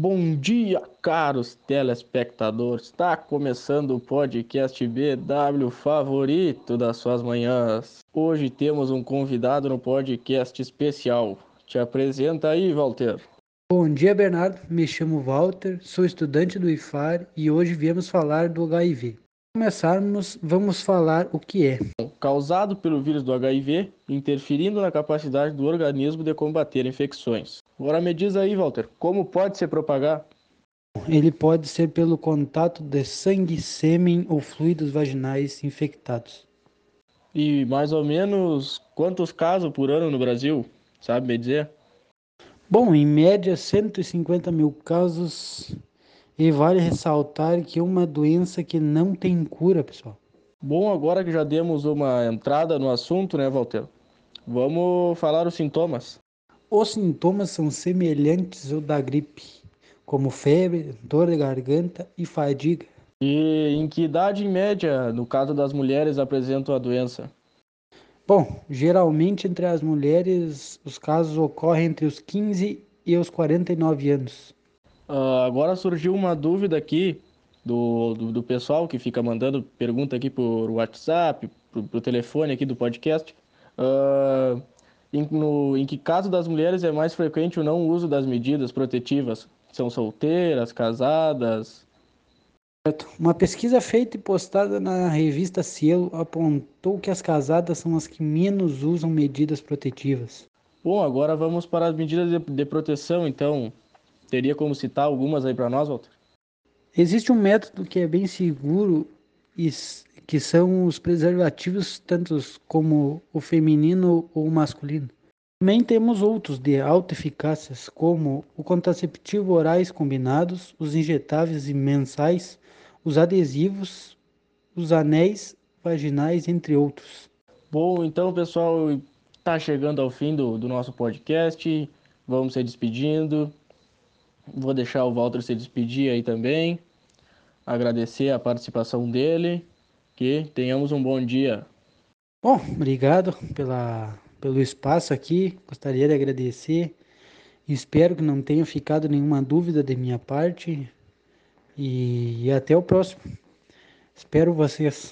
Bom dia, caros telespectadores. Está começando o podcast BW favorito das suas manhãs. Hoje temos um convidado no podcast especial. Te apresenta aí, Walter. Bom dia, Bernardo. Me chamo Walter, sou estudante do IFAR e hoje viemos falar do HIV começarmos, vamos falar o que é. Causado pelo vírus do HIV, interferindo na capacidade do organismo de combater infecções. Agora me diz aí, Walter, como pode se propagar? Ele pode ser pelo contato de sangue, sêmen ou fluidos vaginais infectados. E mais ou menos quantos casos por ano no Brasil? Sabe me dizer? Bom, em média 150 mil casos e vale ressaltar que é uma doença que não tem cura, pessoal. Bom, agora que já demos uma entrada no assunto, né, Walter? Vamos falar os sintomas. Os sintomas são semelhantes ao da gripe, como febre, dor de garganta e fadiga. E em que idade em média, no caso das mulheres, apresentam a doença? Bom, geralmente entre as mulheres os casos ocorrem entre os 15 e os 49 anos. Uh, agora surgiu uma dúvida aqui do, do, do, pessoal que fica mandando pergunta aqui por WhatsApp, pro, pro telefone aqui do podcast. Uh, em, no, em que caso das mulheres é mais frequente o não uso das medidas protetivas? São solteiras, casadas? Uma pesquisa feita e postada na revista Cielo apontou que as casadas são as que menos usam medidas protetivas. Bom, agora vamos para as medidas de, de proteção, então. Teria como citar algumas aí para nós, Walter? Existe um método que é bem seguro e que são os preservativos, tanto como o feminino ou o masculino. Também temos outros de alta eficácia, como o contraceptivo orais combinados, os injetáveis e mensais, os adesivos, os anéis vaginais, entre outros. Bom, então, pessoal, está chegando ao fim do, do nosso podcast. Vamos se despedindo. Vou deixar o Walter se despedir aí também. Agradecer a participação dele. Que tenhamos um bom dia. Bom, obrigado pela, pelo espaço aqui. Gostaria de agradecer. Espero que não tenha ficado nenhuma dúvida de minha parte. E, e até o próximo. Espero vocês.